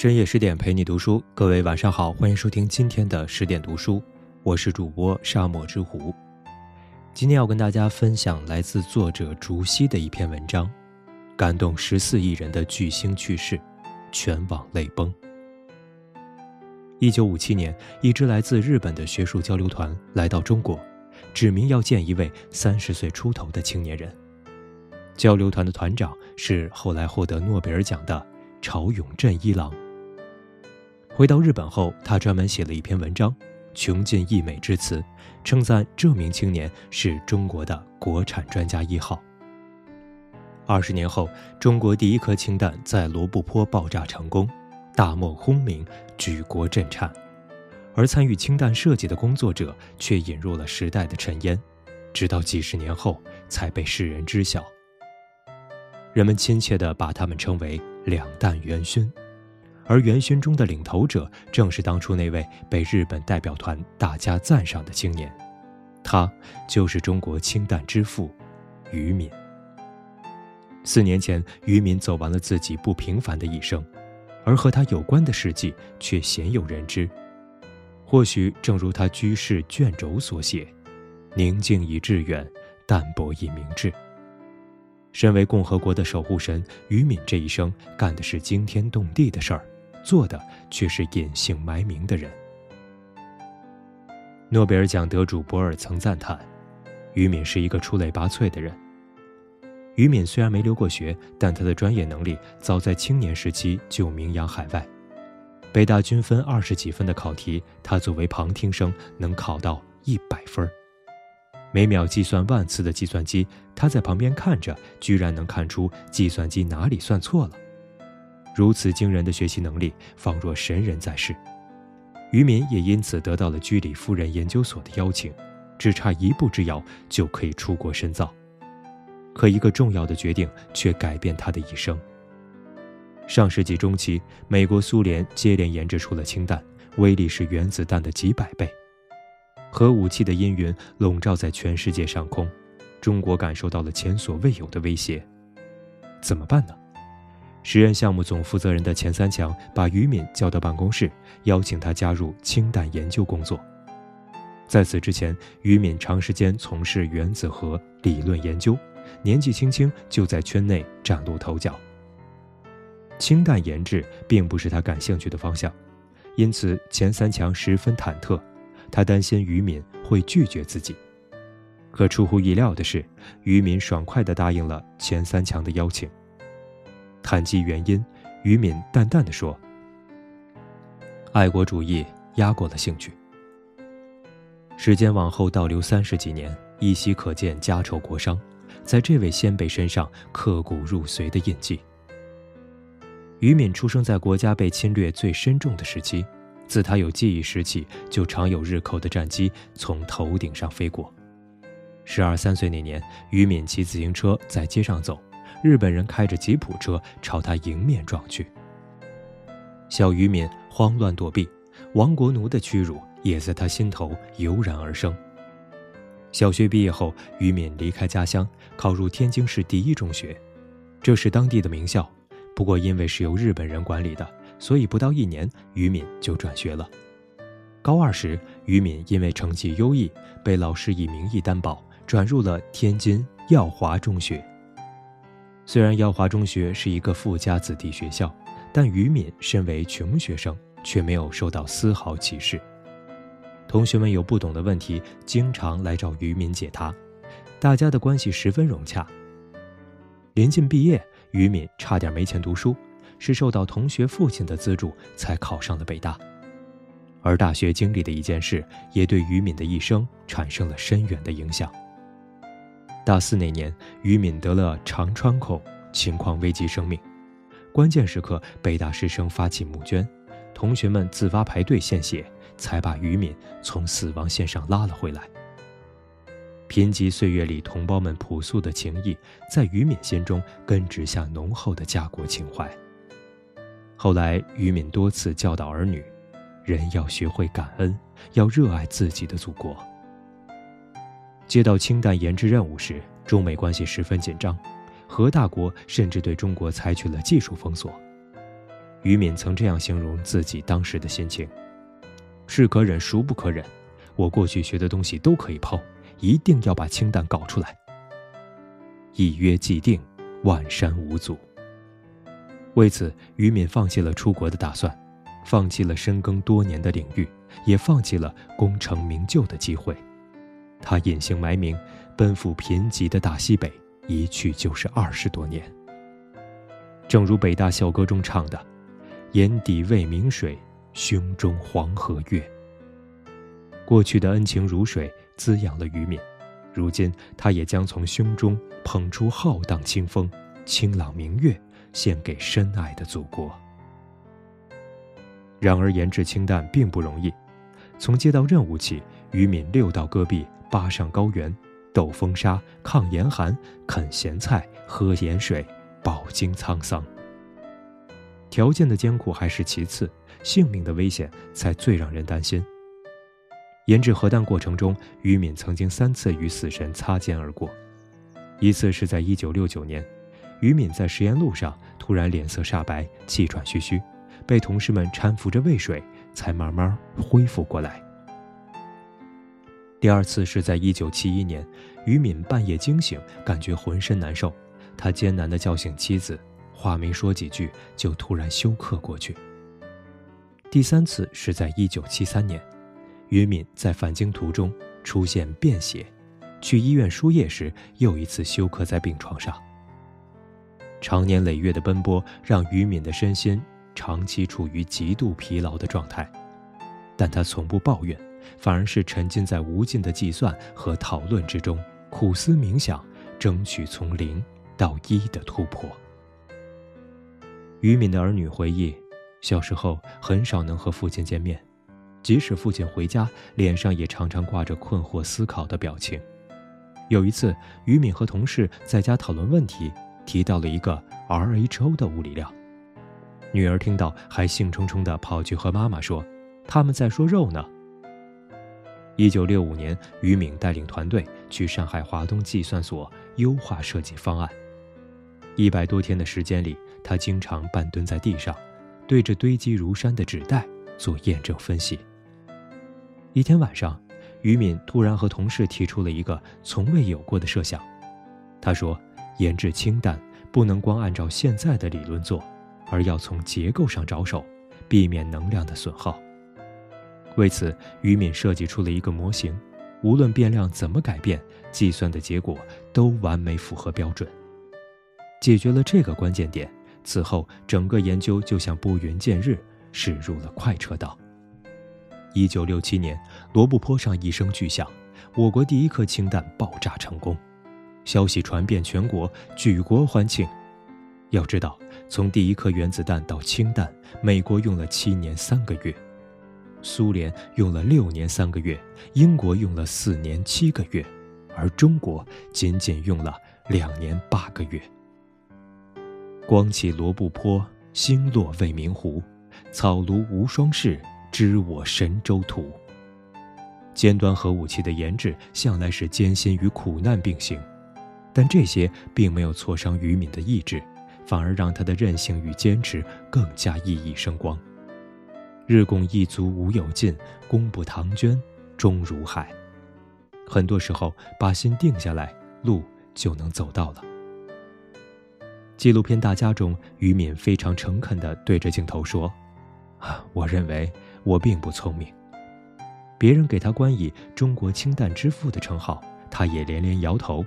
深夜十点陪你读书，各位晚上好，欢迎收听今天的十点读书，我是主播沙漠之狐。今天要跟大家分享来自作者竹溪的一篇文章，感动十四亿人的巨星去世，全网泪崩。一九五七年，一支来自日本的学术交流团来到中国，指明要见一位三十岁出头的青年人。交流团的团长是后来获得诺贝尔奖的朝永镇一郎。回到日本后，他专门写了一篇文章，穷尽溢美之词，称赞这名青年是中国的国产专家一号。二十年后，中国第一颗氢弹在罗布泊爆炸成功，大漠轰鸣，举国震颤，而参与氢弹设计的工作者却引入了时代的尘烟，直到几十年后才被世人知晓。人们亲切地把他们称为“两弹元勋”。而元勋中的领头者，正是当初那位被日本代表团大加赞赏的青年，他就是中国氢弹之父，于敏。四年前，于敏走完了自己不平凡的一生，而和他有关的事迹却鲜有人知。或许正如他居士卷轴所写：“宁静以致远，淡泊以明志。”身为共和国的守护神，于敏这一生干的是惊天动地的事儿。做的却是隐姓埋名的人。诺贝尔奖得主博尔曾赞叹，于敏是一个出类拔萃的人。于敏虽然没留过学，但他的专业能力早在青年时期就名扬海外。北大均分二十几分的考题，他作为旁听生能考到一百分每秒计算万次的计算机，他在旁边看着，居然能看出计算机哪里算错了。如此惊人的学习能力，仿若神人在世。于敏也因此得到了居里夫人研究所的邀请，只差一步之遥就可以出国深造。可一个重要的决定却改变他的一生。上世纪中期，美国、苏联接连研制出了氢弹，威力是原子弹的几百倍。核武器的阴云笼罩在全世界上空，中国感受到了前所未有的威胁。怎么办呢？实验项目总负责人的钱三强把于敏叫到办公室，邀请他加入氢弹研究工作。在此之前，于敏长时间从事原子核理论研究，年纪轻轻就在圈内崭露头角。氢弹研制并不是他感兴趣的方向，因此钱三强十分忐忑，他担心于敏会拒绝自己。可出乎意料的是，于敏爽快地答应了钱三强的邀请。谈及原因，于敏淡淡的说：“爱国主义压过了兴趣。”时间往后倒流三十几年，依稀可见家仇国殇，在这位先辈身上刻骨入髓的印记。于敏出生在国家被侵略最深重的时期，自他有记忆时起，就常有日寇的战机从头顶上飞过。十二三岁那年，于敏骑自行车在街上走。日本人开着吉普车朝他迎面撞去，小渔民慌乱躲避，亡国奴的屈辱也在他心头油然而生。小学毕业后，于敏离开家乡，考入天津市第一中学，这是当地的名校。不过因为是由日本人管理的，所以不到一年，于敏就转学了。高二时，于敏因为成绩优异，被老师以名义担保，转入了天津耀华中学。虽然耀华中学是一个富家子弟学校，但于敏身为穷学生，却没有受到丝毫歧视。同学们有不懂的问题，经常来找于敏解答，大家的关系十分融洽。临近毕业，于敏差点没钱读书，是受到同学父亲的资助才考上了北大。而大学经历的一件事，也对于敏的一生产生了深远的影响。大四那年，于敏得了肠穿孔，情况危及生命。关键时刻，北大师生发起募捐，同学们自发排队献血，才把于敏从死亡线上拉了回来。贫瘠岁月里，同胞们朴素的情谊，在于敏心中根植下浓厚的家国情怀。后来，于敏多次教导儿女：人要学会感恩，要热爱自己的祖国。接到氢弹研制任务时，中美关系十分紧张，核大国甚至对中国采取了技术封锁。于敏曾这样形容自己当时的心情：“是可忍，孰不可忍？我过去学的东西都可以抛，一定要把氢弹搞出来。一约既定，万山无阻。”为此，于敏放弃了出国的打算，放弃了深耕多年的领域，也放弃了功成名就的机会。他隐姓埋名，奔赴贫瘠的大西北，一去就是二十多年。正如北大校歌中唱的。眼底未明水，胸中黄河月。过去的恩情如水，滋养了于敏，如今他也将从胸中捧出浩荡清风、清朗明月，献给深爱的祖国。然而研制氢弹并不容易，从接到任务起，于敏六道戈壁，八上高原，斗风沙，抗严寒，啃咸菜，喝盐水，饱经沧桑。条件的艰苦还是其次，性命的危险才最让人担心。研制核弹过程中，于敏曾经三次与死神擦肩而过。一次是在1969年，于敏在实验路上突然脸色煞白、气喘吁吁，被同事们搀扶着喂水，才慢慢恢复过来。第二次是在1971年，于敏半夜惊醒，感觉浑身难受，他艰难地叫醒妻子。话没说几句，就突然休克过去。第三次是在一九七三年，于敏在返京途中出现便血，去医院输液时又一次休克在病床上。长年累月的奔波让于敏的身心长期处于极度疲劳的状态，但他从不抱怨，反而是沉浸在无尽的计算和讨论之中，苦思冥想，争取从零到一的突破。于敏的儿女回忆，小时候很少能和父亲见面，即使父亲回家，脸上也常常挂着困惑思考的表情。有一次，于敏和同事在家讨论问题，提到了一个 RHO 的物理量，女儿听到还兴冲冲地跑去和妈妈说：“他们在说肉呢。”一九六五年，于敏带领团队去上海华东计算所优化设计方案，一百多天的时间里。他经常半蹲在地上，对着堆积如山的纸袋做验证分析。一天晚上，于敏突然和同事提出了一个从未有过的设想。他说：“研制氢弹不能光按照现在的理论做，而要从结构上着手，避免能量的损耗。”为此，于敏设计出了一个模型，无论变量怎么改变，计算的结果都完美符合标准。解决了这个关键点。此后，整个研究就像拨云见日，驶入了快车道。一九六七年，罗布泊上一声巨响，我国第一颗氢弹爆炸成功，消息传遍全国，举国欢庆。要知道，从第一颗原子弹到氢弹，美国用了七年三个月，苏联用了六年三个月，英国用了四年七个月，而中国仅仅用了两年八个月。光起罗布泊，星落未名湖。草庐无双事，知我神州图。尖端核武器的研制向来是艰辛与苦难并行，但这些并没有挫伤于敏的意志，反而让他的韧性与坚持更加熠熠生光。日拱一卒无有尽，功不唐捐终如海。很多时候，把心定下来，路就能走到了。纪录片《大家》中，于敏非常诚恳地对着镜头说：“啊，我认为我并不聪明。别人给他冠以‘中国氢弹之父’的称号，他也连连摇头。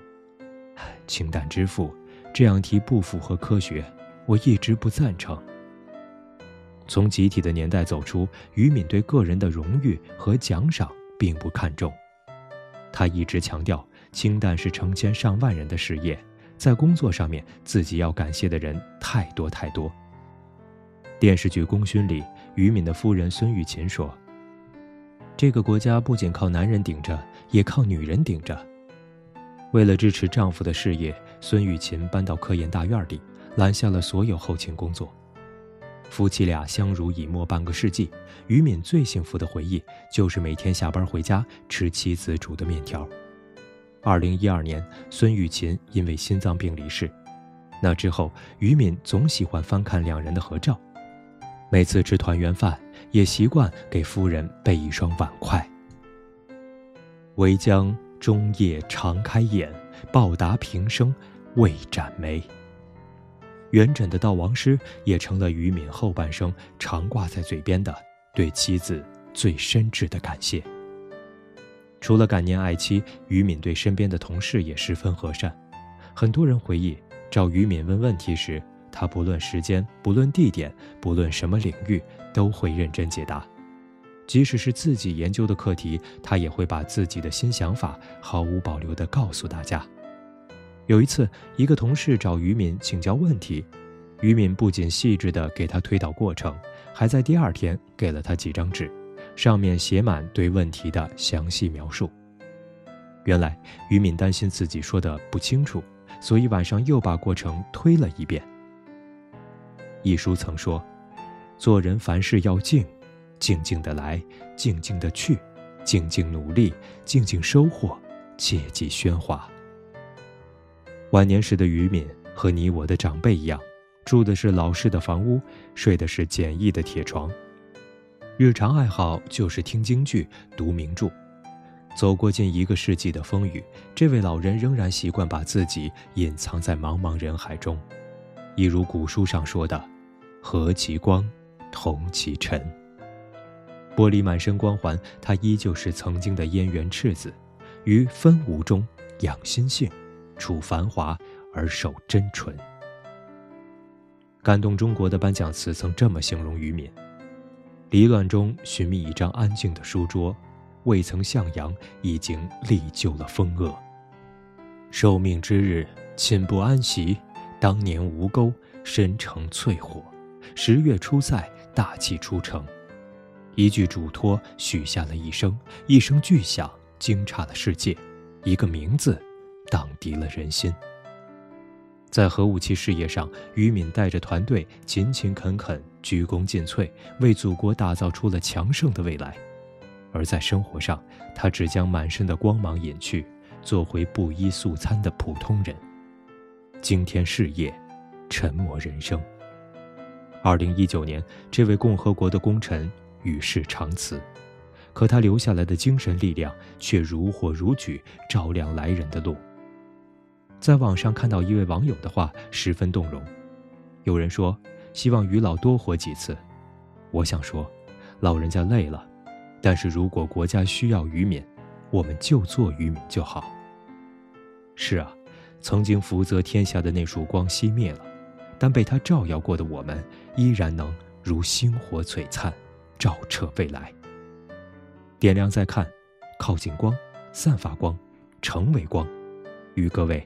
氢弹之父这样提不符合科学，我一直不赞成。从集体的年代走出，于敏对个人的荣誉和奖赏并不看重。他一直强调，氢弹是成千上万人的事业。”在工作上面，自己要感谢的人太多太多。电视剧《功勋》里，于敏的夫人孙玉琴说：“这个国家不仅靠男人顶着，也靠女人顶着。”为了支持丈夫的事业，孙玉琴搬到科研大院里，揽下了所有后勤工作。夫妻俩相濡以沫半个世纪，于敏最幸福的回忆就是每天下班回家吃妻子煮的面条。二零一二年，孙玉琴因为心脏病离世。那之后，于敏总喜欢翻看两人的合照。每次吃团圆饭，也习惯给夫人备一双碗筷。唯将终夜长开眼，报答平生未展眉。元稹的悼亡诗也成了于敏后半生常挂在嘴边的对妻子最深挚的感谢。除了感念爱妻，于敏对身边的同事也十分和善。很多人回忆，找于敏问问题时，他不论时间，不论地点，不论什么领域，都会认真解答。即使是自己研究的课题，他也会把自己的新想法毫无保留地告诉大家。有一次，一个同事找于敏请教问题，于敏不仅细致地给他推导过程，还在第二天给了他几张纸，上面写满对问题的详细描述。原来，于敏担心自己说的不清楚，所以晚上又把过程推了一遍。一书曾说：“做人凡事要静，静静的来，静静的去，静静努力，静静收获，切忌喧哗。”晚年时的于敏和你我的长辈一样，住的是老式的房屋，睡的是简易的铁床，日常爱好就是听京剧、读名著。走过近一个世纪的风雨，这位老人仍然习惯把自己隐藏在茫茫人海中，一如古书上说的：“和其光，同其尘。”玻璃满身光环，他依旧是曾经的燕园赤子，于分无中养心性。处繁华而守真纯。感动中国的颁奖词曾这么形容于敏：离乱中寻觅一张安静的书桌，未曾向阳，已经历就了风恶。受命之日，寝不安席。当年吴钩，深成淬火。十月初赛，大器初成。一句嘱托，许下了一生，一声巨响，惊诧了世界。一个名字。荡涤了人心。在核武器事业上，于敏带着团队勤勤恳恳、鞠躬尽瘁，为祖国打造出了强盛的未来；而在生活上，他只将满身的光芒隐去，做回不衣素餐的普通人。惊天事业，沉默人生。二零一九年，这位共和国的功臣与世长辞，可他留下来的精神力量却如火如炬，照亮来人的路。在网上看到一位网友的话，十分动容。有人说，希望于老多活几次。我想说，老人家累了，但是如果国家需要于敏，我们就做于敏就好。是啊，曾经福泽天下的那束光熄灭了，但被他照耀过的我们，依然能如星火璀璨，照彻未来。点亮再看，靠近光，散发光，成为光，与各位。